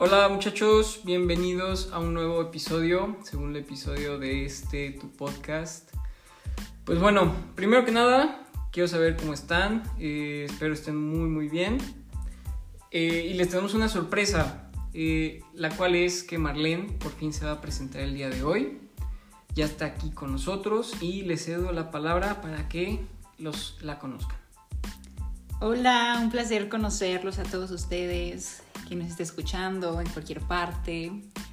Hola muchachos, bienvenidos a un nuevo episodio, segundo episodio de este tu podcast. Pues bueno, primero que nada, quiero saber cómo están, eh, espero estén muy muy bien. Eh, y les tenemos una sorpresa, eh, la cual es que Marlene por fin se va a presentar el día de hoy. Ya está aquí con nosotros y le cedo la palabra para que los la conozcan. Hola, un placer conocerlos a todos ustedes, quien nos esté escuchando en cualquier parte.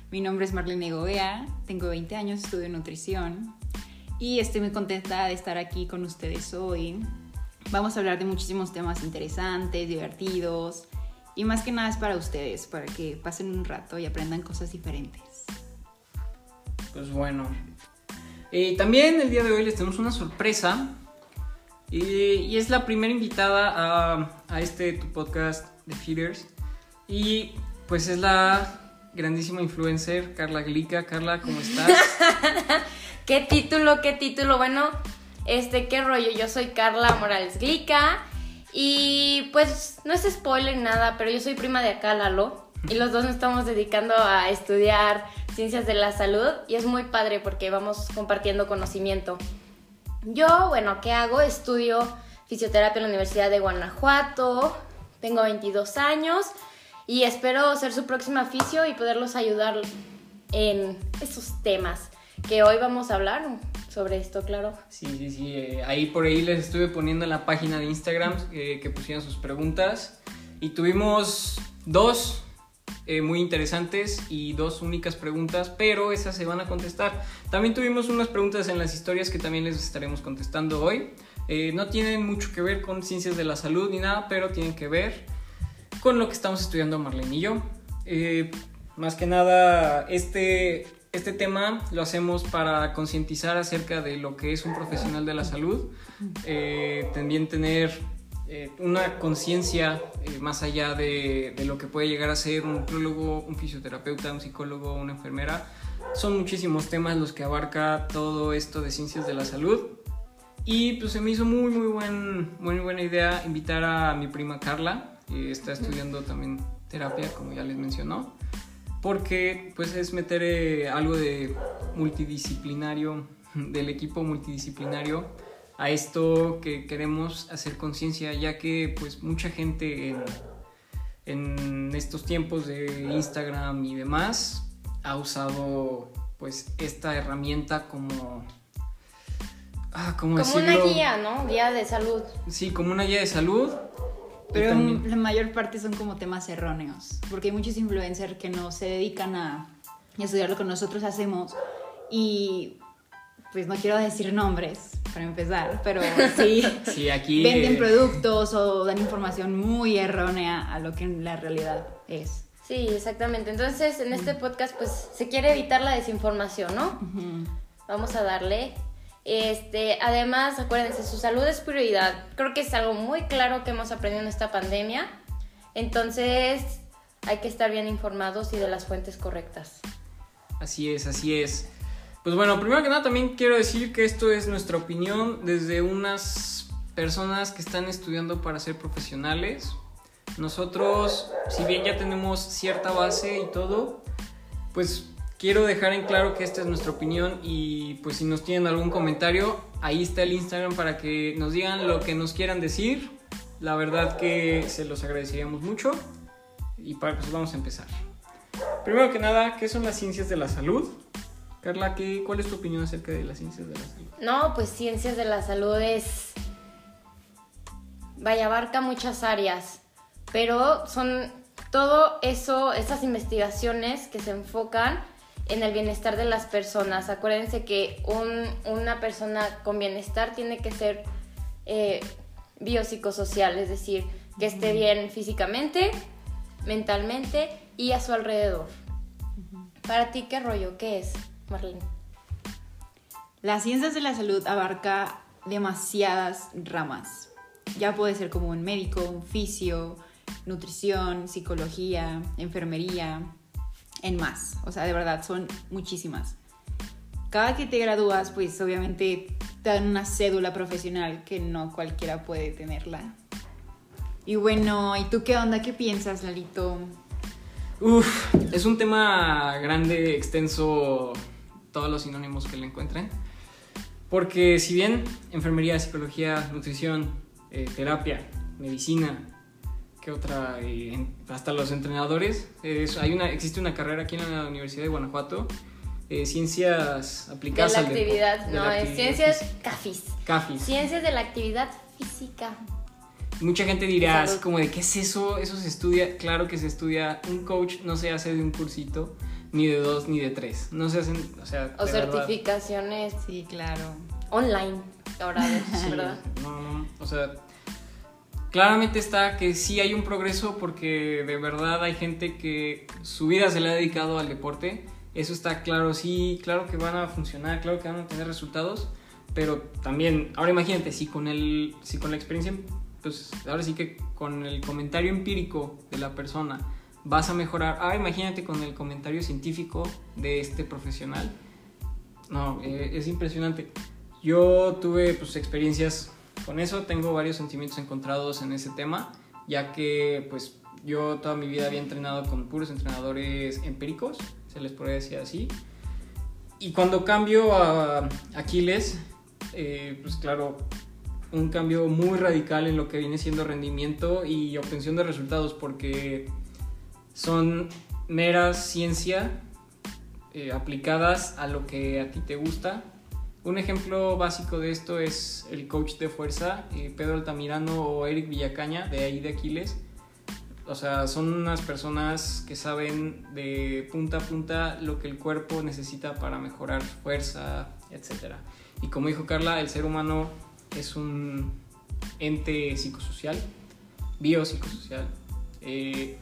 Mi nombre es Marlene Goea, tengo 20 años, estudio nutrición y estoy muy contenta de estar aquí con ustedes hoy. Vamos a hablar de muchísimos temas interesantes, divertidos y más que nada es para ustedes, para que pasen un rato y aprendan cosas diferentes. Pues bueno, eh, también el día de hoy les tenemos una sorpresa y, es la primera invitada a, a este tu podcast de Feeders. Y pues es la grandísima influencer Carla Glica. Carla, ¿cómo estás? ¿Qué título, qué título? Bueno, este, qué rollo. Yo soy Carla Morales Glica. Y pues no es spoiler nada, pero yo soy prima de acá, Lalo. Y los dos nos estamos dedicando a estudiar ciencias de la salud. Y es muy padre porque vamos compartiendo conocimiento. Yo, bueno, ¿qué hago? Estudio fisioterapia en la Universidad de Guanajuato, tengo 22 años y espero ser su próxima aficio y poderlos ayudar en esos temas que hoy vamos a hablar sobre esto, claro. Sí, sí, sí. eh, ahí por ahí les estuve poniendo en la página de Instagram eh, que pusieran sus preguntas. Y tuvimos dos eh, muy interesantes y dos únicas preguntas, pero esas se van a contestar. También tuvimos unas preguntas en las historias que también les estaremos contestando hoy. No tienen mucho que ver con ciencias de la salud ni nada, pero tienen que ver con lo que estamos estudiando Marlene y yo. Eh, más que nada, este, este tema lo hacemos para concientizar acerca de lo que es un profesional de la salud. Eh, también tener eh, una conciencia más allá de, de lo que puede llegar a ser un nutriólogo, un fisioterapeuta, un psicólogo, una enfermera. Son muchísimos temas los que abarca todo esto de ciencias de la salud. Y pues se me hizo muy, muy, buen, muy buena idea invitar a mi prima Carla, que está estudiando también terapia, como ya les mencionó, porque pues es meter eh, algo de multidisciplinario, del equipo multidisciplinario a esto que queremos hacer conciencia, ya que pues mucha gente en, en estos tiempos de Instagram y demás ha usado pues esta herramienta como ah, ¿cómo Como una guía, ¿no? Guía de salud. Sí, como una guía de salud. Pero también- la mayor parte son como temas erróneos, porque hay muchos influencers que no se dedican a, estudiar lo que nosotros hacemos y pues no quiero decir nombres para empezar, pero sí Sí, aquí venden eh, productos o dan información muy errónea a lo que en la realidad es. Sí, exactamente. Entonces, en este podcast, pues, se quiere evitar la desinformación, ¿no? Vamos a darle. Este, además, acuérdense, su salud es prioridad. Creo que es algo muy claro que hemos aprendido en esta pandemia. Entonces, hay que estar bien informados y de las fuentes correctas. Así es, así es. Pues bueno, primero que nada también quiero decir que esto es nuestra opinión desde unas personas que están estudiando para ser profesionales. Nosotros, si bien ya tenemos cierta base y todo, pues quiero dejar en claro que esta es nuestra opinión y pues si nos tienen algún comentario, ahí está el Instagram para que nos digan lo que nos quieran decir. La verdad que se los agradeceríamos mucho y para, pues vamos a empezar. Primero que nada, ¿qué son las ciencias de la salud? Carla, ¿qué, ¿cuál es tu opinión acerca de las ciencias de la salud? No, pues ciencias de la salud es... Vaya, abarca muchas áreas, pero son todo eso, esas investigaciones que se enfocan en el bienestar de las personas. Acuérdense que un- una persona con bienestar tiene que ser eh, biopsicosocial, es decir, que esté bien físicamente, mentalmente y a su alrededor. Para ti, ¿qué rollo? ¿Qué es, Marlene? Las ciencias de la salud abarca demasiadas ramas. Ya puede ser como un médico, un fisio, nutrición, psicología, enfermería, en más. O sea, de verdad, son muchísimas. Cada que te gradúas, pues obviamente te dan una cédula profesional que no cualquiera puede tenerla. Y bueno, ¿y tú qué onda? ¿Qué piensas, Lalito? Uf, es un tema grande, extenso, todos los sinónimos que le encuentren. Porque si bien enfermería, psicología, nutrición, eh, terapia, medicina, ¿qué otra? Eh, en- hasta los entrenadores. es- hay una, existe una carrera aquí en la Universidad de Guanajuato, eh, ciencias De aplicadas la al deporte, actividad, de no, la es ciencias. CAFIS. CAFIS. Ciencias de la actividad física. Mucha gente dirá así como de qué es eso, eso se estudia, claro que se estudia, un coach no se hace de un cursito, ni de dos, ni de tres, no se hacen, o sea, O de verdad. certificaciones Sí, claro. online. Ahora, Sí, ¿verdad? no, no, o sea, claramente está que sí hay un progreso porque de verdad hay gente que su vida se le ha dedicado al deporte, eso está claro, sí, claro que van a funcionar, claro que van a tener resultados, pero también, ahora imagínate, si con el, si con la experiencia, pues ahora sí que con el comentario empírico de la persona vas a mejorar, ahora imagínate con el comentario científico de este profesional, no, eh, es impresionante. Yo tuve pues experiencias con eso, tengo varios sentimientos encontrados en ese tema, ya que pues yo toda mi vida había entrenado con puros entrenadores empíricos, se les podría decir así. Y cuando cambio a Aquiles, eh, pues claro, un cambio muy radical en lo que viene siendo rendimiento y obtención de resultados, porque son meras ciencia eh, aplicadas a lo que a ti te gusta. Un ejemplo básico de esto es el coach de fuerza, eh, Pedro Altamirano o Eric Villacaña, de ahí de Aquiles. O sea, son unas personas que saben de punta a punta lo que el cuerpo necesita para mejorar fuerza, etc. Y como dijo Carla, el ser humano es un ente psicosocial, biopsicosocial. Eh,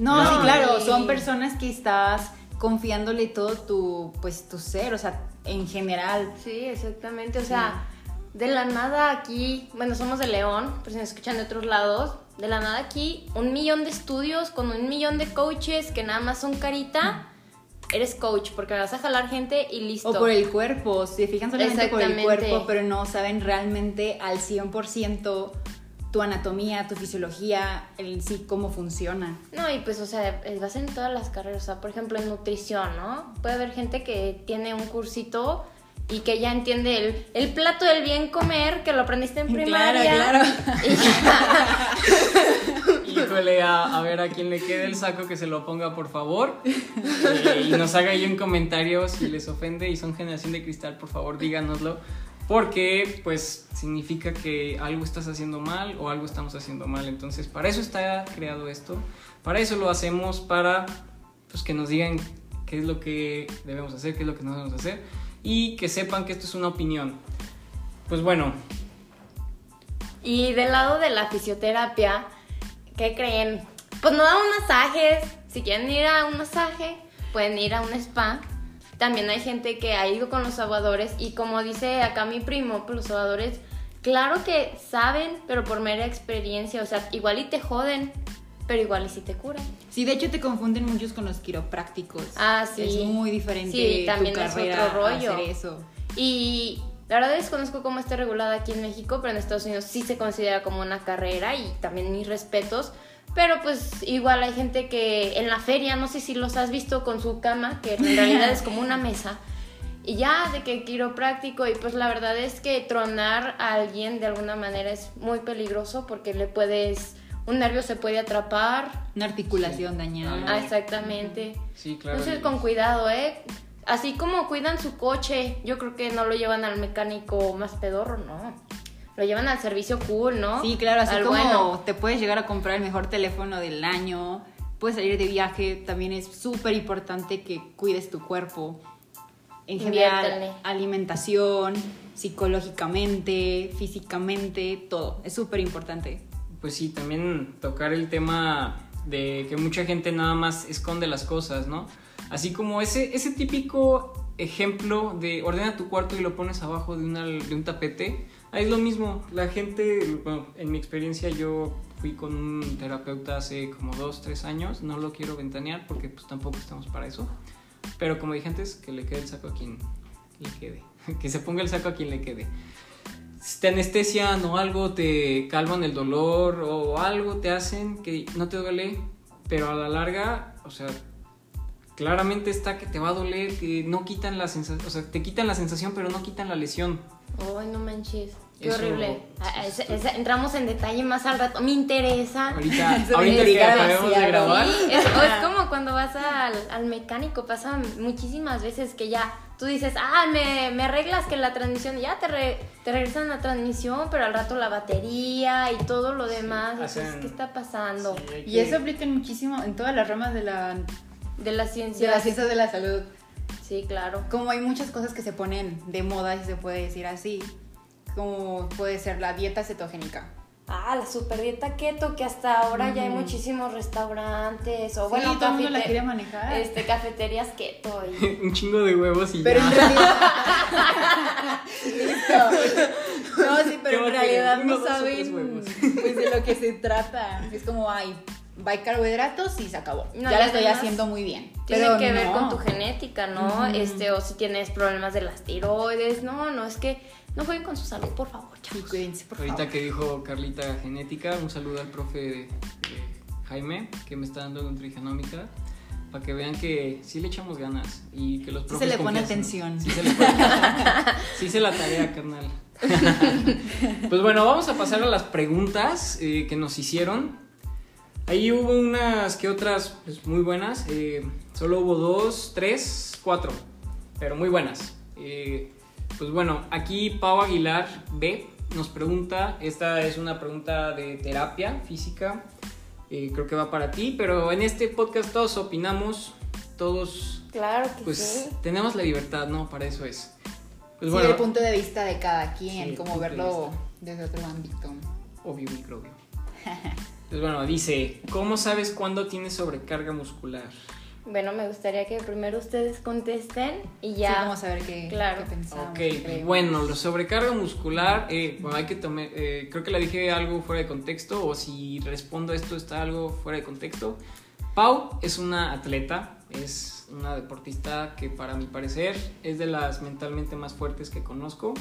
No, No, sí, claro, son personas que estás confiándole todo tu, pues, tu ser, o sea, en general. Sí, exactamente. O sea, de la nada aquí, bueno, somos de León, pero si nos escuchan de otros lados, de la nada aquí, un millón de estudios con un millón de coaches que nada más son carita. Eres coach porque vas a jalar gente y listo. O por el cuerpo, se fijan solamente por el cuerpo, pero no saben realmente al 100% tu anatomía, tu fisiología, el sí, cómo funciona. No, y pues, o sea, eh, vas en todas las carreras. O sea, por ejemplo, en nutrición, ¿no? Puede haber gente que tiene un cursito y que ya entiende el, el plato del bien comer, que lo aprendiste en Claro, primaria. claro. Y ya. Híjole, a, a ver a quien le quede el saco que se lo ponga, por favor. Eh, y nos haga ahí un comentario si les ofende y son generación de cristal, por favor, díganoslo. Porque, pues, significa que algo estás haciendo mal o algo estamos haciendo mal. Entonces, para eso está creado esto. Para eso lo hacemos, para pues, que nos digan qué es lo que debemos hacer, qué es lo que no debemos hacer. Y que sepan que esto es una opinión. Pues bueno, Y del lado de la fisioterapia, ¿qué creen? Pues no dan masajes. Si quieren ir a un masaje, pueden ir a un spa. También hay gente que ha ido con los aguadores y como dice acá mi primo, pues los aguadores, claro que saben, pero por mera experiencia, o sea, igual y te joden, pero igual y si te curan. Sí, de hecho te confunden muchos con los quiroprácticos. Ah, sí. Es muy diferente Sí, también tu es otro rollo. hacer eso. Y la verdad desconozco cómo está regulada aquí en México, pero en Estados Unidos sí se considera como una carrera y también mis respetos. Pero pues igual hay gente que en la feria, no sé si los has visto con su cama, que en realidad es como una mesa. Y ya, de que quiropráctico, y pues la verdad es que tronar a alguien de alguna manera es muy peligroso porque le puedes, un nervio se puede atrapar. Una articulación dañada. Ah, exactamente. sí, claro. Entonces con cuidado, ¿eh? Así como cuidan su coche, yo creo que no lo llevan al mecánico más pedorro, no. Lo llevan al servicio cool, ¿no? Sí, claro, así Al como bueno. te puedes llegar a comprar el mejor teléfono del año, puedes salir de viaje, también es súper importante que cuides tu cuerpo. En general, alimentación, psicológicamente, físicamente, todo. Es súper importante. Pues sí, también tocar el tema de que mucha gente nada más esconde las cosas, ¿no? Así como ese, ese típico ejemplo de ordena tu cuarto y lo pones abajo de, una- de un tapete. Ahí es lo mismo. La gente, bueno, en mi experiencia yo fui con un terapeuta hace como dos, tres años. No lo quiero ventanear porque pues tampoco estamos para eso. Pero como dije antes, que le quede el saco a quien le quede. Que se ponga el saco a quien le quede si te anestesian o algo, te calman el dolor o algo te hacen que no te duele, pero a la larga, o sea, claramente está que te va a doler, que no quitan la sensación, o sea, te quitan la sensación, pero no quitan la lesión. Ay, no manches. Qué Eso- horrible. Sí, entramos en detalle más al rato. Me interesa. Ahorita, ahorita que acabemos de grabar, Sí, es, o es como cuando vas al, al mecánico, pasa muchísimas veces que ya tú dices, ah, me, me arreglas que la transmisión, ya te, re- te regresan la transmisión, pero al rato la batería y todo lo demás. Entonces, hacen- ¿qué está pasando? sí, Y eso aplica muchísimo en todas las ramas de la, De la de ciencia. la ciencia de la salud. Sí, claro. Como hay muchas cosas que se ponen de moda, si se puede decir así, como puede ser la dieta cetogénica. Ah, la super dieta keto, que hasta ahora ya hay muchísimos restaurantes o Sí, bueno, todo el mundo la quiere manejar. este, cafeterías keto. y- un chingo de huevos y Pero ya. en realidad. Listo. No, sí, pero ¿Qué en realidad no saben pues de lo que se trata. Es como, ay, va a carbohidratos y se acabó. No, ya la estoy haciendo muy bien. Tiene Pero que ver no. con tu genética, ¿no? Este, o si tienes problemas de las tiroides. No, no, es que no jueguen con su salud, por favor, Sí, chavos. cuídense, por Ahorita favor. que dijo Carlita genética, un saludo al profe de- de Jaime, que me está dando nutrigenómica, para que vean que sí le echamos ganas y que los Sí profes se le pone atención. Sí se le pone atención. Sí se la tarea, carnal. Pues bueno, vamos a pasar a las preguntas eh, que nos hicieron. Ahí hubo unas que otras pues, muy buenas. eh, solo hubo dos, tres, cuatro. Pero muy buenas. Eh, pues bueno, aquí Pau Aguilar B nos pregunta. Esta es una pregunta de terapia física. eh, creo que va para ti. Pero en este podcast todos opinamos. Todos Claro que pues sí. tenemos la libertad, ¿no? Para eso es. Pues sí, bueno, el punto de vista de cada Sí, quien, el como punto de verlo desde otro ámbito. obvio microbio. Pues bueno, dice, ¿cómo sabes cuándo tienes sobrecarga muscular? Bueno, me gustaría que primero ustedes contesten y Sí, ya. vamos a ver qué, Claro. qué pensamos. Ok, bueno, la sobrecarga muscular, eh, bueno, hay que tomar, eh, creo que la dije algo fuera de contexto o si respondo a esto está algo fuera de contexto. Pau es una atleta, es una deportista que para mi parecer es de las mentalmente más fuertes que conozco.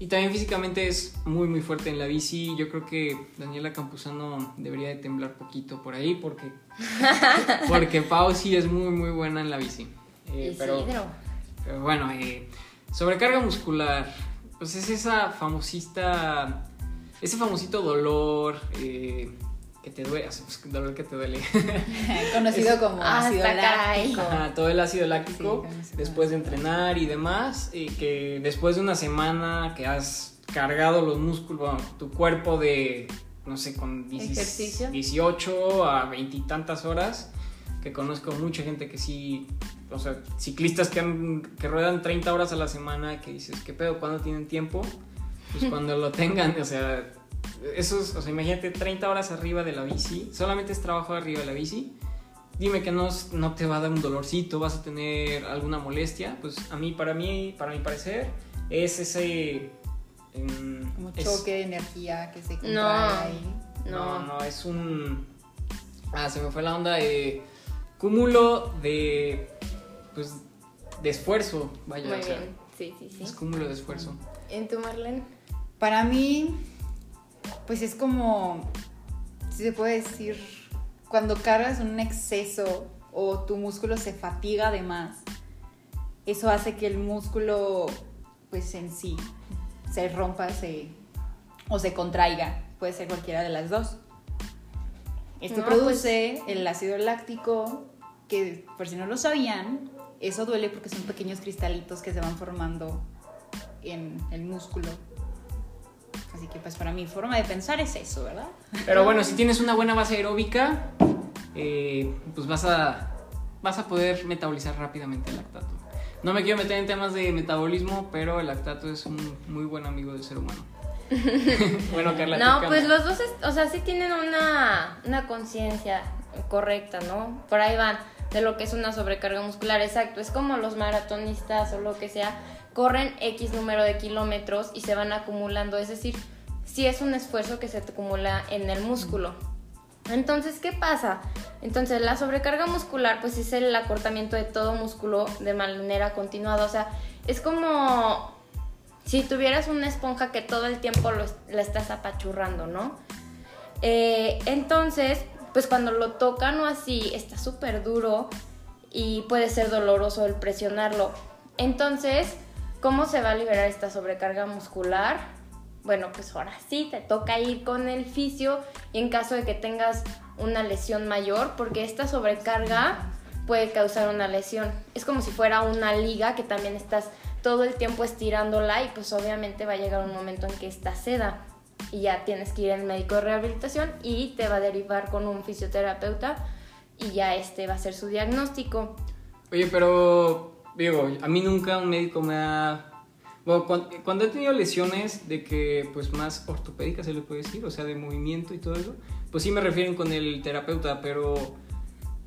Y también físicamente es muy muy fuerte en la bici. Yo creo que Daniela Campuzano debería de temblar poquito por ahí porque, porque Pau sí es muy muy buena en la bici. Eh, pero, pero bueno, eh, sobrecarga muscular. Pues es esa famosista. Ese famosito dolor eh, que te duele. pues, dolor que te duele. Conocido como Ah, ácido láctico. Ajá, todo el ácido láctico Sí, después de entrenar y demás. Y que después de una semana que has cargado los músculos, bueno, tu cuerpo de, no sé, con 10 Ejercicio. 18 a 20 y tantas horas. Que conozco mucha gente que sí, o sea, ciclistas que, han- que ruedan 30 horas a la semana, que dices, ¿qué pedo? ¿Cuándo tienen tiempo? Pues cuando lo tengan, o sea, eso es, o sea, imagínate 30 horas arriba de la bici, solamente es trabajo arriba de la bici. Dime que no, no te va a dar un dolorcito, vas a tener alguna molestia. Pues a mí, para mí, para mi parecer, es ese. em, Como es- choque de energía que se contrae No. ahí. no, No. no, es un. Ah, se me fue la onda de. Cúmulo de. Pues. De esfuerzo, vaya. Muy o sea, bien. Sí, sí, sí. Es cúmulo de esfuerzo. ¿En tu Marlene? Para mí, pues es como, si se puede decir, cuando cargas un exceso o tu músculo se fatiga de más, eso hace que el músculo, pues en sí, se rompa se, o se contraiga. Puede ser cualquiera de las dos. Esto No, produce el ácido láctico, que por si no lo sabían, eso duele porque son pequeños cristalitos que se van formando en el músculo. Así que pues para mi forma de pensar es eso, ¿verdad? Pero bueno, si tienes una buena base aeróbica, eh, pues vas a, vas a poder metabolizar rápidamente el lactato. No me quiero meter en temas de metabolismo, pero el lactato es un muy buen amigo del ser humano. bueno, Carla, ¿tú No, pues los dos, es- o sea, sí tienen una, una conciencia correcta, ¿no? Por ahí van de lo que es una sobrecarga muscular, exacto. Es como los maratonistas o lo que sea, corren X número de kilómetros y se van acumulando, es decir, sí es un esfuerzo que se acumula en el músculo. Entonces, ¿qué pasa? Entonces, la sobrecarga muscular, pues es el acortamiento de todo músculo de manera continuada. O sea, es como si tuvieras una esponja que todo el tiempo la estás apachurrando, ¿no? Eh, entonces, pues cuando lo tocan o así está súper duro y puede ser doloroso el presionarlo. Entonces, ¿cómo se va a liberar esta sobrecarga muscular? Bueno, pues ahora sí, te toca ir con el fisio y en caso de que tengas una lesión mayor, porque esta sobrecarga puede causar una lesión. Es como si fuera una liga que también estás todo el tiempo estirándola y pues obviamente va a llegar un momento en que esta ceda y ya tienes que ir al médico de rehabilitación y te va a derivar con un fisioterapeuta y ya este va a ser su diagnóstico. Oye, pero digo, a mí nunca un médico me ha... Bueno, cuando, he tenido lesiones de que, pues más ortopédicas se le puede decir, o sea, de movimiento y todo eso, pues sí me refieren con el terapeuta, pero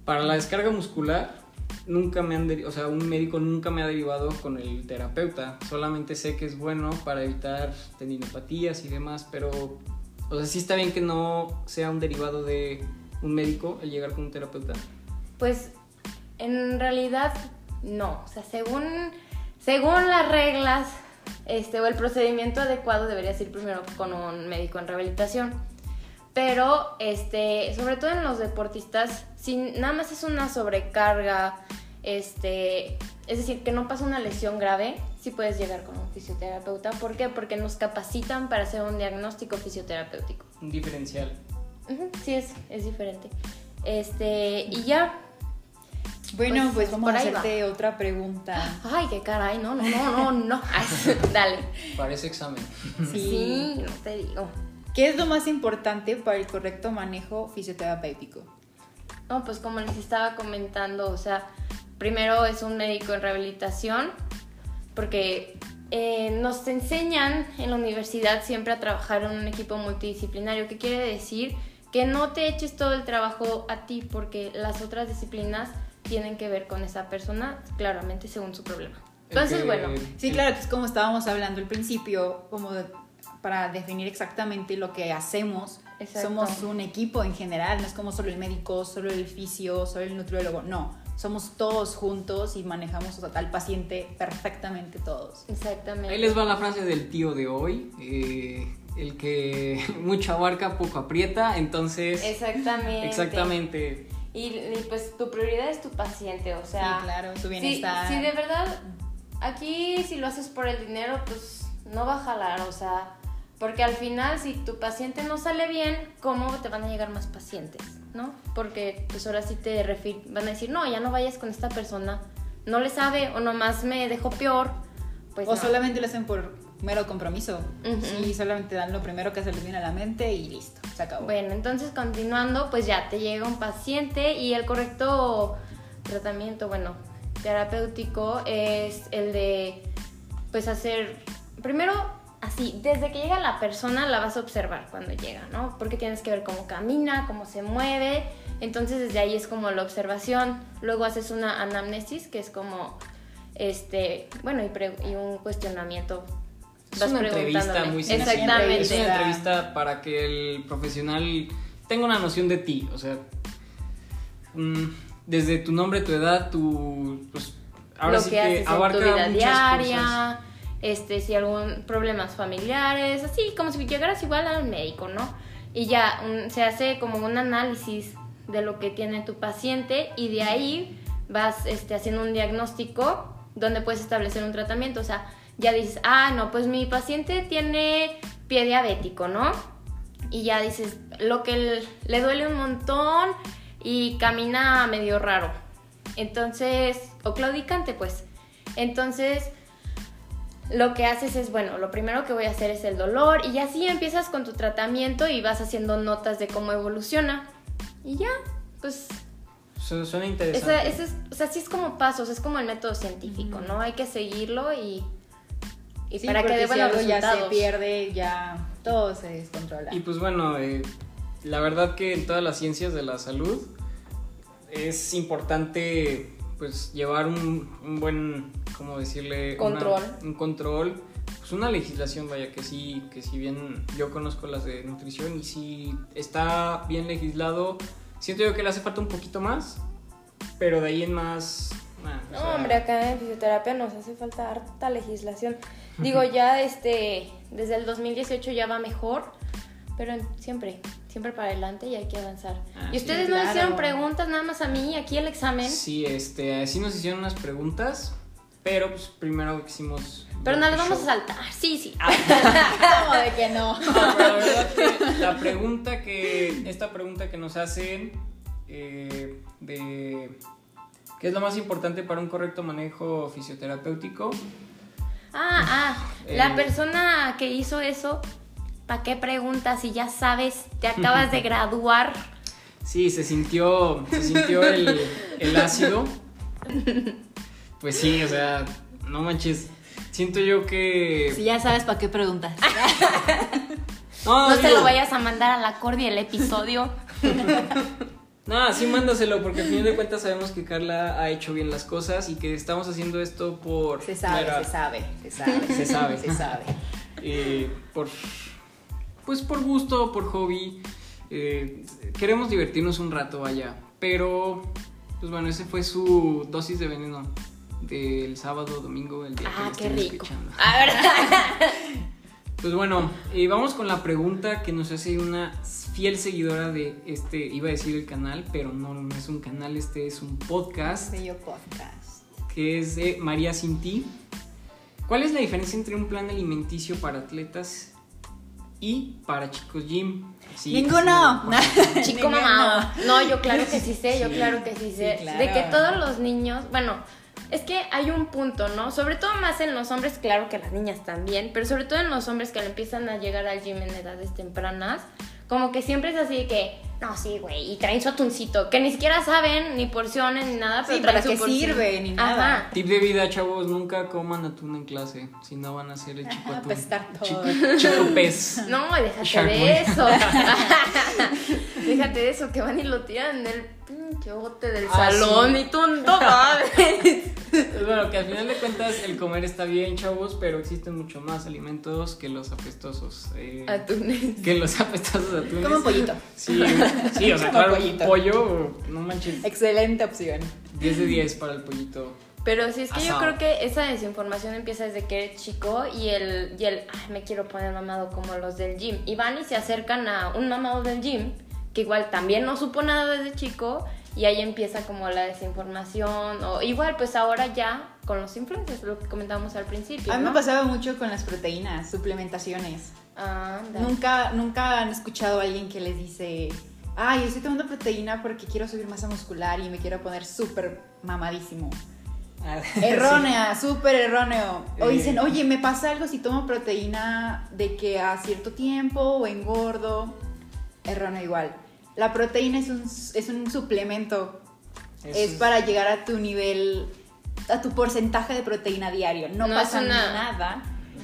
para la descarga muscular nunca me han, o sea, un médico nunca me ha derivado con el terapeuta. Solamente sé que es bueno para evitar tendinopatías y demás, pero, o sea, sí está bien que no sea un derivado de un médico el llegar con un terapeuta. Pues, en realidad, no. O sea, según, según las reglas, este, o el procedimiento adecuado deberías ir primero con un médico en rehabilitación. Pero, este, sobre todo en los deportistas, si nada más es una sobrecarga, este, es decir, que no pasa una lesión grave, sí puedes llegar con un fisioterapeuta. ¿Por qué? Porque nos capacitan para hacer un diagnóstico fisioterapéutico. Un diferencial. sí, es, es diferente. Este, y ya. Bueno, pues, pues vamos a hacerte otra pregunta. Ay, qué caray, no, no, no, no, no. Dale. Parece examen. Sí, no te digo. ¿Qué es lo más importante para el correcto manejo fisioterapéutico? No, pues como les estaba comentando, o sea, primero es un médico en rehabilitación, porque eh, nos enseñan en la universidad siempre a trabajar en un equipo multidisciplinario, que quiere decir que no te eches todo el trabajo a ti, porque las otras disciplinas tienen que ver con esa persona, claramente según su problema. Entonces, bueno. Sí, claro, es como estábamos hablando al principio, como de para definir exactamente lo que hacemos. Somos un equipo en general, no es como solo el médico, solo el fisio, solo el nutriólogo, no. Somos todos juntos y manejamos al paciente perfectamente todos. Exactamente. Ahí les va la frase del tío de hoy. Eh, el que mucha abarca, poco aprieta, entonces... Exactamente. Exactamente. Y, pues tu prioridad es tu paciente, o sea... Sí, claro, su bienestar. Si, si de verdad, aquí si lo haces por el dinero, pues no va a jalar, o sea porque al final, si tu paciente no sale bien, ¿cómo te van a llegar más pacientes? ¿No? Porque pues ahora sí te van a decir, no, ya no vayas con esta persona, no le sabe o nomás me dejó peor. Pues o solamente lo hacen por mero compromiso. Y solamente dan lo primero que se les viene a la mente y listo, Bueno, entonces continuando, pues ya te llega un paciente y el correcto tratamiento, bueno, terapéutico es el de, pues hacer, primero así, desde que llega la persona la vas a observar cuando llega, ¿no? Porque tienes que ver cómo camina, cómo se mueve. Entonces desde ahí es como la observación. Luego haces una anamnesis, que es como, este, bueno, y, un cuestionamiento. Es una entrevista muy sencilla. Exactamente. Es una entrevista para que el profesional tenga una noción de ti. O sea, mm, desde tu nombre, tu edad, tu... Pues, ahora sí que, abarca tu vida diaria este, si algún problemas familiares, así como si llegaras igual al médico, ¿no? Y ya se hace como un análisis de lo que tiene tu paciente y de ahí vas este, haciendo un diagnóstico donde puedes establecer un tratamiento. O sea, ya dices, ah, no, pues mi paciente tiene pie diabético, ¿no? Y ya dices, lo que le duele un montón y camina medio raro. Entonces, o claudicante, pues. Entonces, lo que haces es, bueno, lo primero que voy a hacer es el dolor y así empiezas con tu tratamiento y vas haciendo notas de cómo evoluciona. Y ya, pues... Suena interesante. es, o sea, sí es como pasos, es como el método científico, ¿no? Hay que seguirlo y, y para que de si algo ya se pierde, ya todo se descontrola. Y pues bueno, eh, la verdad que en todas las ciencias de la salud es importante pues llevar un, un buen, ¿cómo decirle? Control. un control, pues una legislación, vaya, que sí, que si bien yo conozco las de nutrición y si está bien legislado, siento yo que le hace falta un poquito más, pero de ahí en más... no, hombre, acá en fisioterapia nos hace falta harta legislación. Digo, ya este, desde el 2018 ya va mejor, pero siempre, siempre para adelante y hay que avanzar. Ah, y sí, ustedes no claro. hicieron preguntas nada más a mí, aquí el examen. Sí, este, sí nos hicieron unas preguntas, pero pues primero hicimos... Pero no las vamos a saltar. Sí, sí. ¿Cómo de que no? No, pero la verdad que la pregunta que, esta pregunta que nos hacen eh, de qué es lo más importante para un correcto manejo fisioterapéutico, Ah, ah, la Eh. persona que hizo eso, ¿para qué preguntas si ya sabes, te acabas de graduar? sí, se sintió, se sintió el, el ácido. Pues sí, o sea, no manches, siento yo que... Si ya sabes para qué preguntas. No digo- lo vayas a mandar a la Corby el episodio. No, sí mándaselo, porque al fin de cuentas sabemos que Carla ha hecho bien las cosas y que estamos haciendo esto por... Se sabe, mera- se sabe, se sabe. Se sabe. Se sabe. eh, por pues por gusto, por hobby. eh, queremos divertirnos un rato, vaya. Pero, pues bueno, ese fue su dosis de veneno del sábado, domingo, el día que Ah, lo qué rico. escuchando. A ver. Pues bueno, eh, vamos con la pregunta que nos hace una fiel seguidora de este, iba a decir el canal, pero no, no es un canal, este es un podcast. Bello podcast. que es de María Sinti. ¿Cuál es la diferencia entre un plan alimenticio para atletas y para chicos gym? Sí, Ninguno. sí, Chico Ninguno. mamá. No, yo claro que sí sé, yo Sí. claro que sí sé. Sí, claro. De que todos los niños, bueno, es que hay un punto, ¿no? Sobre todo más en los hombres, claro que las niñas también, pero sobre todo en los hombres que le empiezan a llegar al gym en edades tempranas, como que siempre es así de que, no, sí, güey, y traen su atuncito, que ni siquiera saben ni porciones ni nada, pero Sí, traen ¿para su qué porción. sirve? Ni nada. Ajá. Tip de vida, chavos, nunca coman atún en clase, si no van a ser el chico atún. apestar todo. Chico, chico pez. No, déjate Shark de Boy. eso. déjate de eso, que van y lo tiran en el pinche bote del Ah, salón sí. y tú no. Pues bueno, que al final de cuentas el comer está bien, chavos, pero existen mucho más alimentos que los apestosos. eh, Atunes. que los apestosos atunes. Como pollito. Sí, sí, o sea, claro, pollo, no manches. Excelente opción. 10 de 10 para el pollito. Pero sí, es que yo creo que esa desinformación empieza desde que eres chico y el, y el ay, me quiero poner mamado como los del gym. Y van y se acercan a un mamado del gym, que igual también no supo nada desde chico, y ahí empieza como la desinformación. O igual, pues ahora ya con los influencers, lo que comentábamos al principio. A mí me ¿no? pasaba mucho con las proteínas, suplementaciones. Anda. Nunca, nunca han escuchado a alguien que les dice, ay, yo estoy tomando proteína porque quiero subir masa muscular y me quiero poner súper mamadísimo. Errónea, súper erróneo. O dicen, oye, me pasa algo si tomo proteína de que a cierto tiempo o engordo. Erróneo igual. La proteína es un, es un suplemento. Eso es para llegar a tu nivel, a tu porcentaje de proteína diario. No, pasa una- nada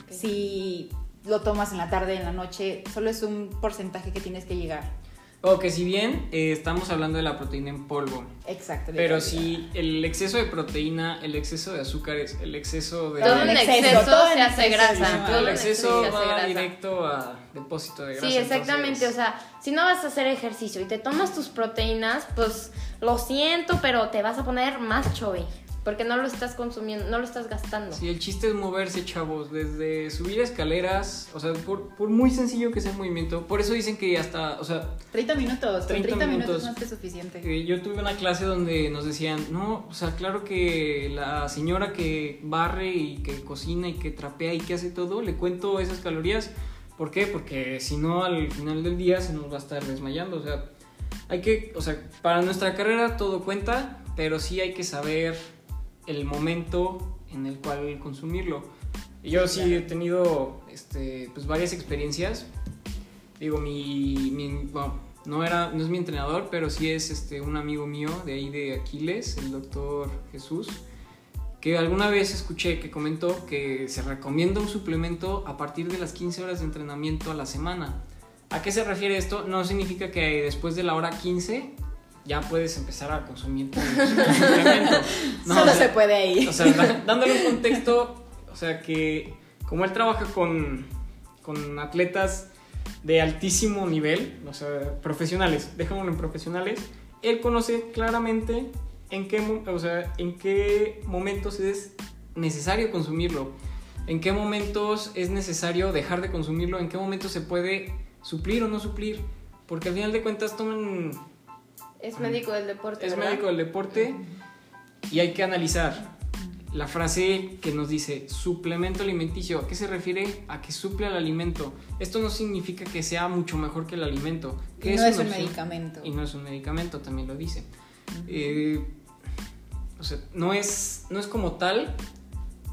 si lo tomas en la tarde, en la noche. Solo es un porcentaje que tienes que llegar. O que si bien eh, estamos hablando de la proteína en polvo, Exacto. pero si el exceso de proteína, el exceso de azúcares, el exceso de... Todo en exceso, todo se hace grasa. todo el exceso va directo a depósito de grasa. Sí, exactamente. entonces- O sea, si no vas a hacer ejercicio y te tomas tus proteínas, pues lo siento, pero te vas a poner más chubby. Porque no lo estás consumiendo, no lo estás gastando. Sí, el chiste es moverse, chavos, desde subir escaleras, o sea, por, por muy sencillo que sea el movimiento, por eso dicen que hasta, o sea, 30 minutos, 30 30, 30 minutos, más que suficiente. que yo tuve una clase donde nos decían, no, o sea, claro que la señora que barre y que cocina y que trapea y que hace todo, le cuento esas calorías, ¿por qué? Porque si no, al final del día se nos va a estar desmayando, o sea, hay que, o sea, para nuestra carrera todo cuenta, pero sí hay que saber el momento en el cual consumirlo. Yo sí he tenido este, pues varias experiencias. Digo, mi, mi- bueno, no, era, no es mi entrenador, pero sí es este, un amigo mío de ahí de Aquiles, el doctor Jesús, que alguna vez escuché que comentó que se recomienda un suplemento a partir de las 15 horas de entrenamiento a la semana. ¿A qué se refiere esto? No significa que después de la hora 15 ya puedes empezar a consumir tu, suplemento. No, Solo o sea, se puede ahí. o sea, dándole un contexto, o sea, que como él trabaja con, con atletas de altísimo nivel, o sea, profesionales, dejémoslo en profesionales, él conoce claramente en qué, o sea, en qué momentos es necesario consumirlo, en qué momentos es necesario dejar de consumirlo, en qué momentos se puede suplir o no suplir. porque al final de cuentas toman Es médico del deporte, es ¿verdad? médico del deporte y hay que analizar la frase que nos dice suplemento alimenticio. ¿A qué se refiere? A que suple al alimento. Esto no significa que sea mucho mejor que el alimento. Que Y no es un opción- medicamento. Y no es un medicamento, también lo dice. Eh, o sea, no es, no es como tal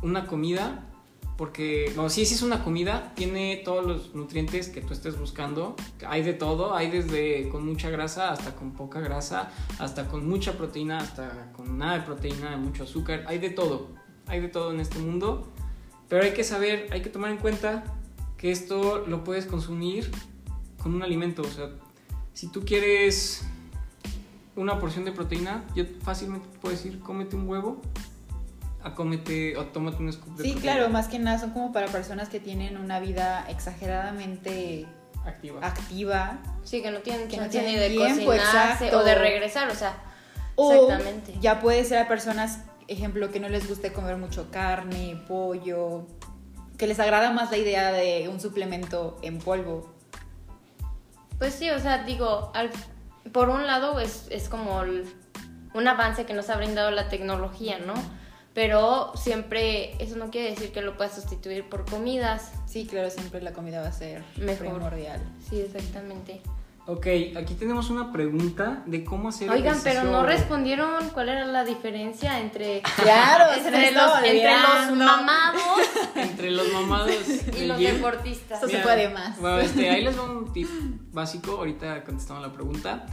una comida, porque, no, sí, sí es una comida, tiene todos los nutrientes que tú estés buscando. Hay de todo, hay desde con mucha grasa hasta con poca grasa, hasta con mucha proteína, hasta con nada de proteína, mucho azúcar. Hay de todo, hay de todo en este mundo. Pero hay que saber, hay que tomar en cuenta que esto lo puedes consumir con un alimento. O sea, si tú quieres una porción de proteína, yo fácilmente te puedo decir, cómete un huevo, a cómete, o tómate un scoop de Sí, proteína claro, más que nada son como para personas que tienen una vida exageradamente activa. activa Sí, que no tienen Que no chance ni tienen de tiempo, cocinarse exacto. o de regresar, o sea, O exactamente. ya puede ser a personas, ejemplo, que no les guste comer mucho carne, pollo, que les agrada más la idea de un suplemento en polvo. Pues sí, o sea, digo, al- por un lado es, es como el- un avance que nos ha brindado la tecnología, ¿no? Pero siempre eso no quiere decir que lo puedas sustituir por comidas. Sí, claro, siempre la comida va a ser Mejor. primordial. Sí, exactamente. Ok, aquí tenemos una pregunta de cómo hacer Oigan, pero no respondieron cuál era la diferencia entre, Claro, entre, los, entre los mamados Entre los mamados y los gym. deportistas. Eso se puede más. Bueno, este, ahí les va un tip básico, ahorita contestamos la pregunta.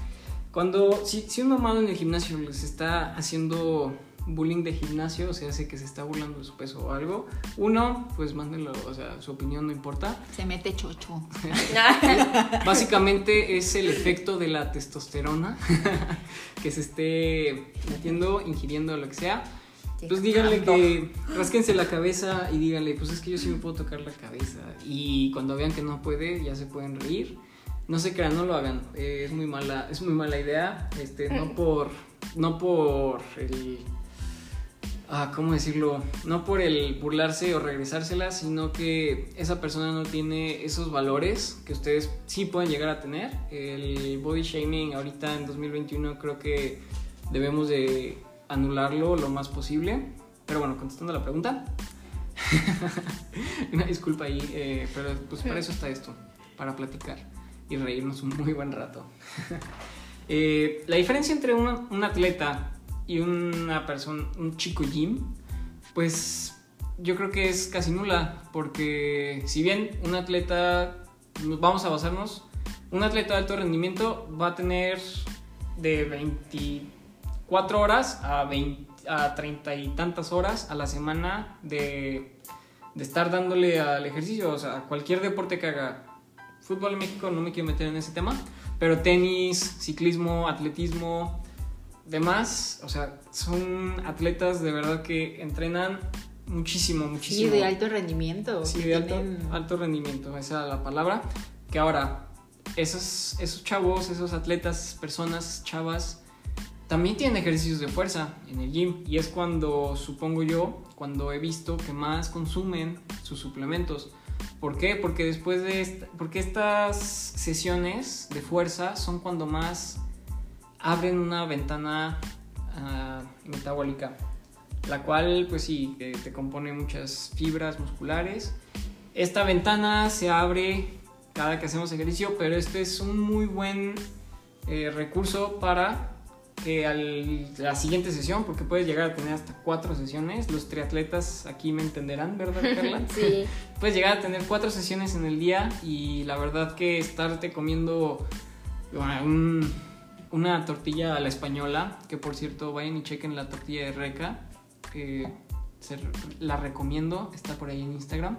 Cuando, si, si un mamado en el gimnasio les está haciendo bullying de gimnasio, o sea, hace que se está burlando de su peso o algo, uno, pues mándenlo, o sea, su opinión no importa. Se mete chocho. Básicamente es el efecto de la testosterona que se esté metiendo, ingiriendo, lo que sea. Pues díganle que rásquense la cabeza y díganle, pues es que yo sí me puedo tocar la cabeza. Y cuando vean que no puede, ya se pueden reír. No se crean, no lo hagan. Eh, es muy mala, es muy mala idea. Este, no por, no por el, ah, ¿cómo decirlo? No por el burlarse o regresársela, sino que esa persona no tiene esos valores que ustedes sí pueden llegar a tener. El body shaming ahorita en 2021 creo que debemos de anularlo lo más posible. Pero bueno, contestando la pregunta. Una disculpa ahí, eh, pero pues para eso está esto, para platicar y reírnos un muy buen rato. Eh, la diferencia entre un, un atleta y una persona, un chico gym, pues yo creo que es casi nula, porque si bien un atleta, vamos a basarnos, un atleta de alto rendimiento va a tener de 24 horas a, 20, a 30 y tantas horas a la semana de, de estar dándole al ejercicio, o sea, cualquier deporte que haga. Fútbol en México no me quiero meter en ese tema, pero tenis, ciclismo, atletismo, demás, o sea, son atletas de verdad que entrenan muchísimo, muchísimo. de alto rendimiento. Sí, de alto, tienen- alto rendimiento, esa es la palabra. Que ahora, esos, esos chavos, esos atletas, personas, chavas, también tienen ejercicios de fuerza en el gym. Y es cuando, supongo yo, cuando he visto que más consumen sus suplementos. ¿Por qué? Porque después de esta- porque estas sesiones de fuerza son cuando más abren una ventana ah, metabólica, la cual pues sí, te, te compone muchas fibras musculares. Esta ventana se abre cada que hacemos ejercicio, pero este es un muy buen eh, recurso para que al- la siguiente sesión, porque puedes llegar a tener hasta cuatro sesiones, los triatletas aquí me entenderán, ¿verdad, Carla? Sí. Puedes llegar a tener cuatro sesiones en el día y la verdad que estarte comiendo bueno, un- una tortilla a la española, que por cierto vayan y chequen la tortilla de Reca, eh, se- la recomiendo, está por ahí en Instagram.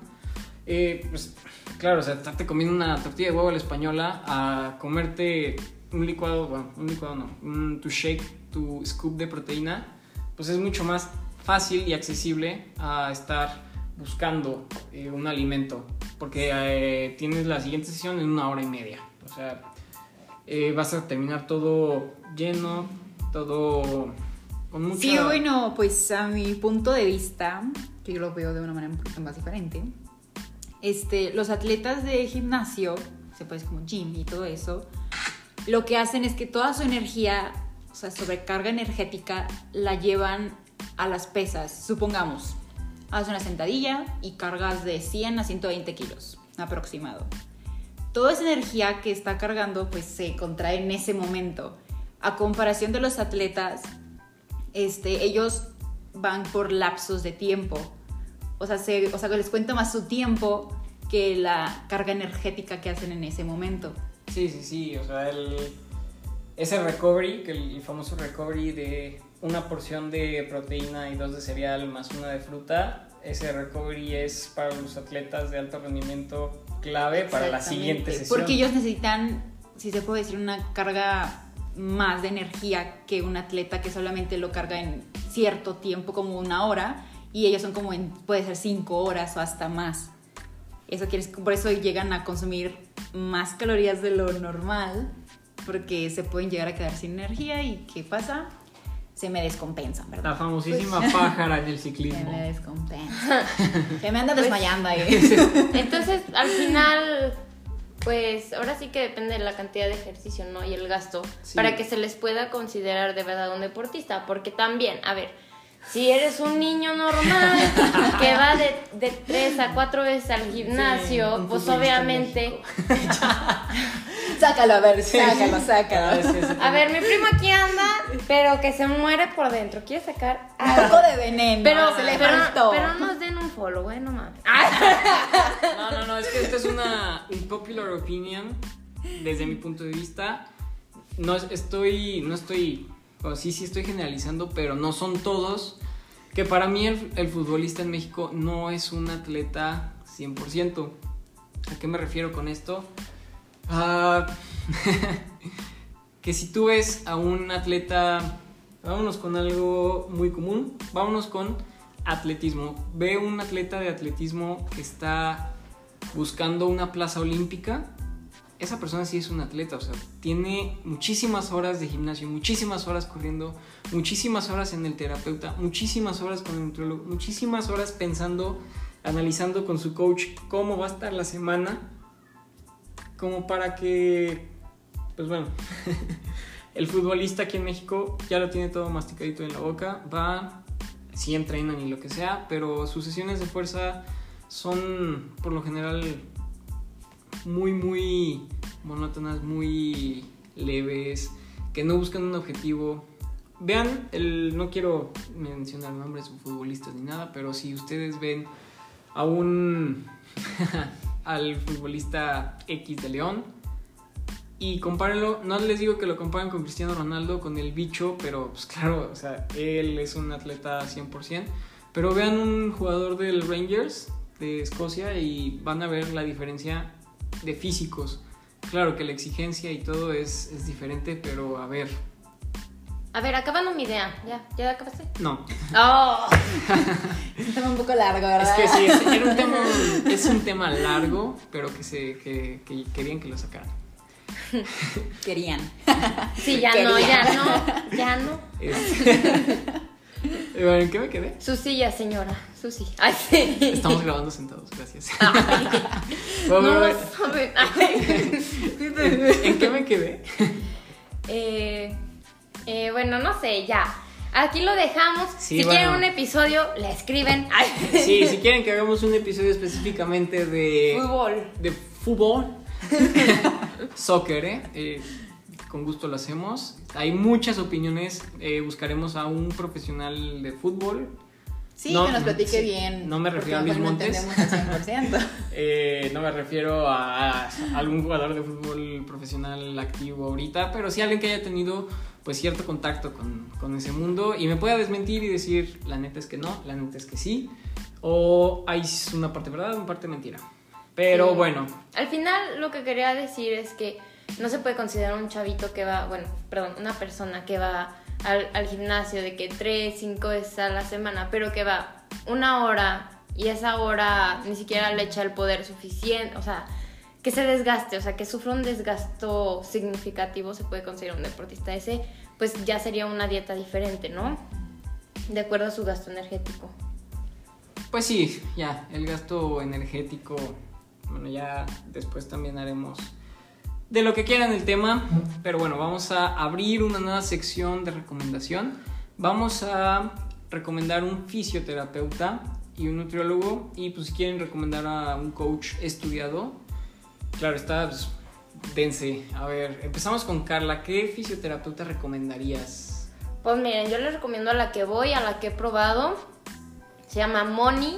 Eh, pues claro, o sea, estarte comiendo una tortilla de huevo a la española a comerte un licuado, bueno, un licuado no, un- tu shake, tu scoop de proteína, pues es mucho más fácil y accesible a estar buscando eh, un alimento, porque eh, tienes la siguiente sesión en una hora y media, o sea, eh, vas a terminar todo lleno, todo con mucha... Sí, bueno, pues a mi punto de vista, que yo lo veo de una manera un poquito más diferente, este, los atletas de gimnasio, se puede decir como gym y todo eso, lo que hacen es que toda su energía, o sea, sobrecarga energética, la llevan a las pesas. Supongamos, haces una sentadilla y cargas de 100 a 120 kilos aproximado. Toda esa energía que está cargando pues se contrae en ese momento. A comparación de los atletas, este, ellos van por lapsos de tiempo. O sea, se, o sea, les cuenta más su tiempo que la carga energética que hacen en ese momento. Sí, sí, sí. O sea, el, ese recovery, que el famoso recovery de una porción de proteína y dos de cereal más una de fruta, ese recovery es para los atletas de alto rendimiento clave para la siguiente sesión. Porque ellos necesitan, si se puede decir, una carga más de energía que un atleta que solamente lo carga en cierto tiempo, como una hora, y ellos son como en, puede ser cinco horas o hasta más. Eso quiere, por eso llegan a consumir más calorías de lo normal, porque se pueden llegar a quedar sin energía y ¿qué pasa? Se me descompensan, ¿verdad? La famosísima pues, pájara en el ciclismo. Se me descompensa. se me anda pues, desmayando ahí. Entonces, al final, pues ahora sí que depende de la cantidad de ejercicio, ¿no? Y el gasto, para que se les pueda considerar de verdad un deportista, porque también, a ver, si eres un niño normal que va de, de tres a cuatro veces al gimnasio, pues obviamente... sácalo, a ver, sácalo, sácalo. A ver, mi primo aquí anda, pero que se muere por dentro. Quiere sacar un poco de veneno. Pero, se le pero, pero nos den un follow, ¿eh? No mames. No, no, no, es que esta es una popular opinion desde mi punto de vista. No estoy, no estoy sí, sí estoy generalizando, pero no son todos. Que para mí el, futbolista en México no es un atleta 100%. ¿A qué me refiero con esto? Ah, que si tú ves a un atleta, vámonos con algo muy común, vámonos con atletismo. Ve un atleta de atletismo que está buscando una plaza olímpica esa persona sí es un atleta, o sea, tiene muchísimas horas de gimnasio, muchísimas horas corriendo, muchísimas horas en el terapeuta, muchísimas horas con el nutriólogo, muchísimas horas pensando, analizando con su coach cómo va a estar la semana, como para que, pues bueno, el futbolista aquí en México ya lo tiene todo masticadito en la boca, va, sí entrenan y lo que sea, pero sus sesiones de fuerza son por lo general muy, muy monótonas, muy leves, que no buscan un objetivo. Vean, el, no quiero mencionar nombres de futbolistas ni nada, pero si ustedes ven a un al futbolista X de León y compárenlo, no les digo que lo comparen con Cristiano Ronaldo, con el bicho, pero pues claro, o sea, él es un atleta 100%, pero vean un jugador del Rangers de Escocia y van a ver la diferencia de físicos. Claro que la exigencia y todo es, es diferente, pero a ver. A ver, acabando mi idea. ¿Ya? ¿Ya acabaste? No. Oh. es un tema un poco largo, ¿verdad? Es que sí, es, un, tema, es un tema largo, pero que, se, que, que querían que lo sacaran. Querían. Sí, ya no, ya no, ya no. ¿En qué me quedé? Su silla, señora. Su silla. Estamos grabando sentados, gracias. no, ¿En qué me quedé? Eh, eh, bueno, no sé, ya. Aquí lo dejamos. si quieren un episodio, le escriben. Sí, si quieren que hagamos un episodio específicamente de... Fútbol. De fútbol. Soccer, ¿eh? ¿eh? con gusto lo hacemos. Hay muchas opiniones. Eh, buscaremos a un profesional de fútbol. Sí, que nos platique bien. No me refiero a Luis Montes. Eh, no me refiero a, algún jugador de fútbol profesional activo ahorita, pero sí alguien que haya tenido pues cierto contacto con, con, ese mundo y me pueda desmentir y decir la neta es que no, la neta es que sí, o hay una parte verdad, una parte mentira. Pero bueno. Al final lo que quería decir es que no se puede considerar un chavito que va, bueno, perdón, una persona que va al, gimnasio de que tres, cinco veces a la semana, pero que va una hora y esa hora ni siquiera le echa el poder suficiente, o sea, que se desgaste, o sea, que sufra un desgasto significativo, se puede considerar un deportista ese, pues ya sería una dieta diferente, ¿no? De acuerdo a su gasto energético. Pues sí, ya, el gasto energético, bueno, ya después también haremos de lo que quieran el tema, pero bueno, vamos a abrir una nueva sección de recomendación. Vamos a recomendar un fisioterapeuta y un nutriólogo y pues si quieren recomendar a un coach estudiado, claro, está, pues, dense. A ver, empezamos con Carla, ¿qué fisioterapeuta recomendarías? Pues miren, yo les recomiendo a la que voy, a la que he probado. Se llama Moni.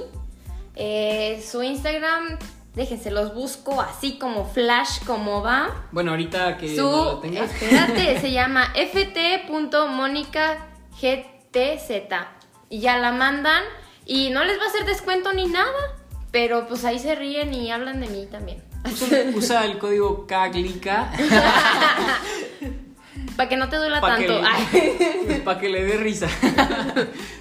Eh, su Instagram, déjense, los busco así como flash, como va. Bueno, ahorita que Su, no lo tengas. espérate, se llama ft.monicagtz. Y ya la mandan y no les va a hacer descuento ni nada. Pero pues ahí se ríen y hablan de mí también. Usa, el código KAGLICA Para que no te duela para tanto. Ay. pa' que le dé risa.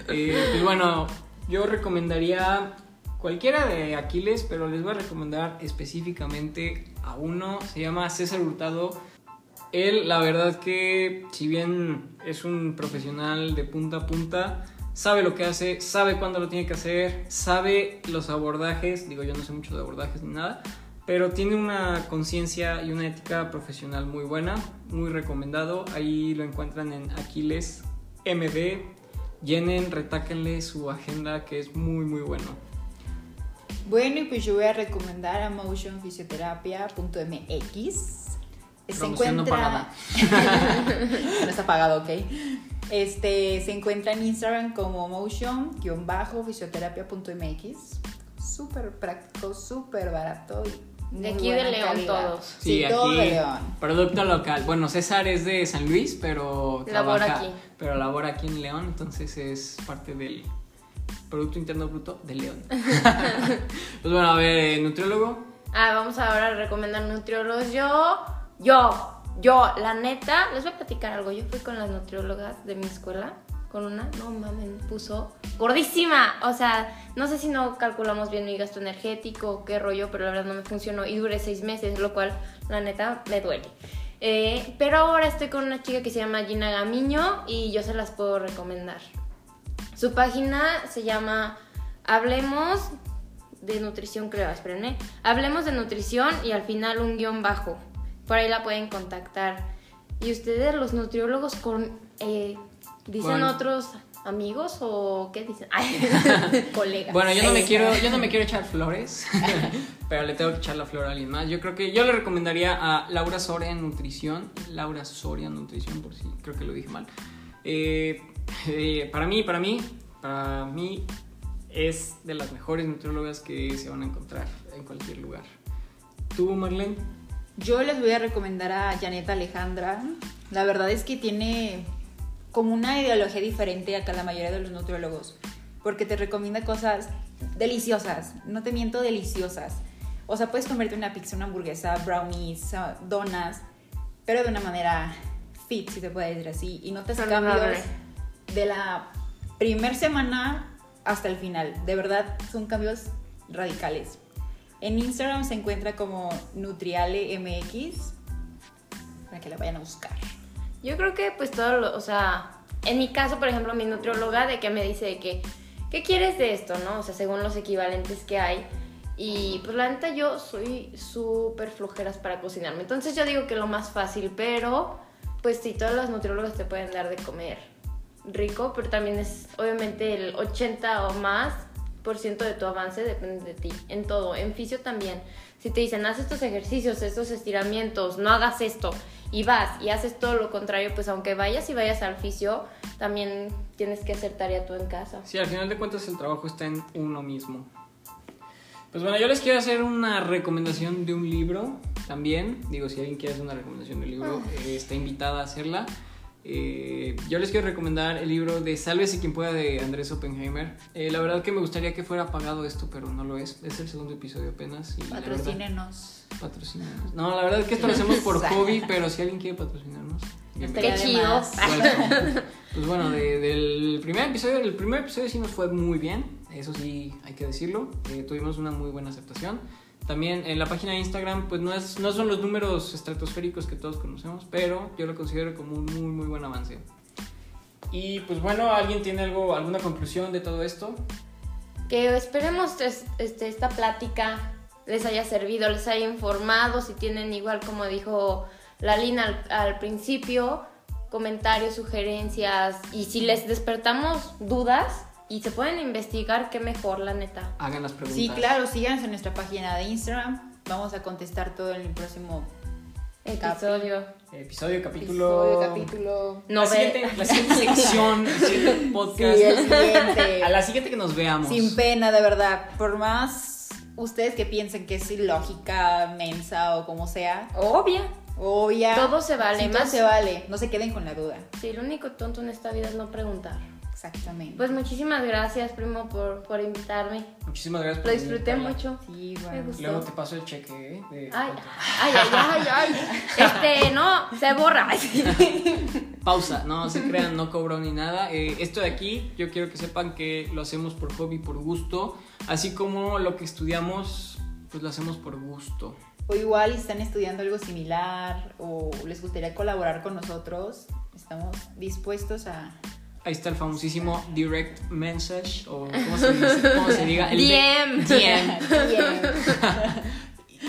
Eh, pues bueno, yo recomendaría cualquiera de Aquiles, pero les voy a recomendar específicamente a uno. Se llama César Hurtado. Él, la verdad que, si bien es un profesional de punta a punta, sabe lo que hace, sabe cuándo lo tiene que hacer, sabe los abordajes. Digo, yo no sé mucho de abordajes ni nada, pero tiene una conciencia y una ética profesional muy buena, muy recomendado. Ahí lo encuentran en Aquiles MD. Llenen, retáquenle su agenda que es muy, muy bueno. Bueno, y pues yo voy a recomendar a motionfisioterapia.mx. Se encuentra. no está pagado, ok. Este se encuentra en Instagram como motion-fisioterapia.mx. Súper práctico, súper barato y De aquí de León calidad. todos. Sí, todo de León. Producto local. Bueno, César es de San Luis, pero Labora trabaja, aquí. pero labora aquí en León, entonces es parte del Producto Interno Bruto de León. pues bueno, a ver, eh, nutriólogo. Ah, vamos ahora a recomendar nutriólogos. Yo, yo, yo, la neta, les voy a platicar algo. Yo fui con las nutriólogas de mi escuela, con una, no mames, me puso gordísima. O sea, no sé si no calculamos bien mi gasto energético qué rollo, pero la verdad no me funcionó y duré seis meses, lo cual, la neta, me duele. Eh, pero ahora estoy con una chica que se llama Gina Gamiño y yo se las puedo recomendar. Su página se llama Hablemos de Nutrición, creo, esperen, ¿eh? Hablemos de Nutrición y al final un guion bajo. Por ahí la pueden contactar. ¿Y ustedes, los nutriólogos, con, eh, dicen Bueno. otros amigos o qué dicen? Ay, colegas. Bueno, yo no me quiero, yo no me quiero echar flores, pero le tengo que echar la flor a alguien más. Yo creo que yo le recomendaría a Laura Soria en nutrición, Laura Soria en nutrición, por si creo que lo dije mal. Eh, eh, para mí, para mí, para mí es de las mejores nutriólogas que se van a encontrar en cualquier lugar. ¿Tú, Marlene? Yo les voy a recomendar a Janet Alejandra. La verdad es que tiene como una ideología diferente a que la mayoría de los nutriólogos. Porque te recomienda cosas deliciosas. No te miento, deliciosas. O sea, puedes comerte una pizza, una hamburguesa, brownies, ah, donas, pero de una manera fit, si te puede decir así. Y notas Saludable. cambios de la primer semana hasta el final. De verdad, son cambios radicales. En Instagram se encuentra como NutrialeMX para que la vayan a buscar. Yo creo que pues todo lo, o sea, en mi caso, por ejemplo, mi nutrióloga de que me dice de que, ¿qué quieres de esto, no? O sea, según los equivalentes que hay. Y pues la neta yo soy súper flojeras para cocinarme. Entonces yo digo que lo más fácil, pero pues sí, todas las nutriólogas te pueden dar de comer rico, pero también es obviamente el 80 o más por ciento de tu avance depende de ti, en todo, en fisio también. Si te dicen, haz estos ejercicios, estos estiramientos, no hagas esto, y vas y haces todo lo contrario, pues aunque vayas y vayas al fisio, también tienes que hacer tarea tú en casa. Sí, al final de cuentas el trabajo está en uno mismo. Pues bueno, yo les quiero hacer una recomendación de un libro también. Digo, si alguien quiere hacer una recomendación de un libro, eh, está invitada a hacerla. Eh, yo les quiero recomendar el libro de Sálvese quien pueda de Andrés Oppenheimer. Eh, la verdad que me gustaría que fuera pagado esto, pero no lo es. Es el segundo episodio apenas. y verdad- Patrocínenos. Patrocínanos. No, la verdad es que esto lo hacemos por hobby, pero si alguien quiere patrocinarnos. Qué chido. Pues bueno, de- del primer episodio, el primer episodio sí nos fue muy bien, eso sí hay que decirlo. Eh, tuvimos una muy buena aceptación. También en la página de Instagram, pues no, es, no son los números estratosféricos que todos conocemos, pero yo lo considero como un muy, muy buen avance. Y pues bueno, ¿alguien tiene algo, alguna conclusión de todo esto? Que esperemos es- este, esta plática les haya servido, les haya informado, si tienen igual como dijo Lalina al, al principio, comentarios, sugerencias y si les despertamos dudas y se pueden investigar, qué mejor, la neta. Hagan las preguntas. Sí, claro, síganos en nuestra página de Instagram. Vamos a contestar todo en el próximo Episodio. Episodio, capítulo. episodio, capítulo. No la, siguiente, la siguiente sección, el siguiente Sí, podcast. el siguiente. A la siguiente que nos veamos. Sin pena, de verdad. Por más ustedes que piensen que es ilógica, mensa o como sea, Obvia. obvia. Todo se vale, Sí, todo más- se vale. No se queden con la duda. Sí, lo único tonto en esta vida es no preguntar. Exactamente. Pues muchísimas gracias, primo, por, por invitarme. Muchísimas gracias Lo por disfruté venir, Carla. mucho. sí, Me bueno. gustó. Luego te paso el cheque, ¿eh? De- Ay, ay, ay, ay, ay. Este, no, se borra. Pausa, no se crean, no cobro ni nada. Eh, esto de aquí, yo quiero que sepan que lo hacemos por hobby, por gusto. Así como lo que estudiamos, pues lo hacemos por gusto. O igual están estudiando algo similar o les gustaría colaborar con nosotros, estamos dispuestos a... Ahí está el famosísimo direct message, o ¿cómo se, dice? ¿Cómo se diga? El DM. DM. Bien.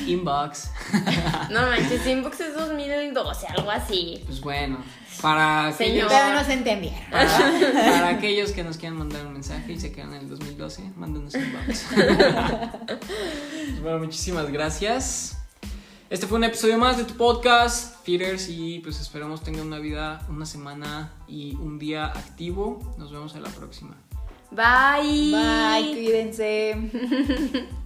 Inbox. No manches, Inbox es 2012, algo así. Pues bueno, para Señor. aquellos, Pero no se entendieron. para, para aquellos que nos quieran mandar un mensaje y se quedan en el 2012, mándenos inbox. Pues bueno, muchísimas gracias. Este fue un episodio más de tu podcast, Feeders, y pues esperamos tengan una vida, una semana y un día activo. Nos vemos a la próxima. Bye. Bye, cuídense.